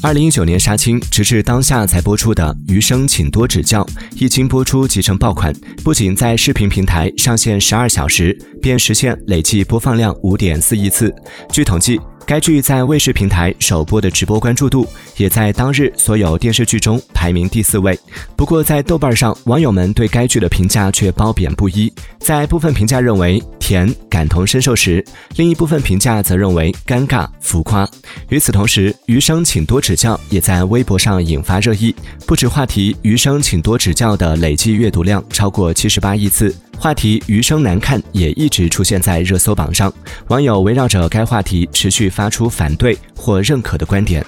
二零一九年杀青，直至当下才播出的《余生，请多指教》，一经播出即成爆款，不仅在视频平台上线十二小时，便实现累计播放量五点四亿次。据统计。该剧在卫视平台首播的直播关注度，也在当日所有电视剧中排名第四位。不过，在豆瓣上，网友们对该剧的评价却褒贬不一。在部分评价认为甜、感同身受时，另一部分评价则认为尴尬、浮夸。与此同时，《余生，请多指教》也在微博上引发热议，不止话题《余生，请多指教》的累计阅读量超过七十八亿次。话题“余生难看”也一直出现在热搜榜上，网友围绕着该话题持续发出反对或认可的观点。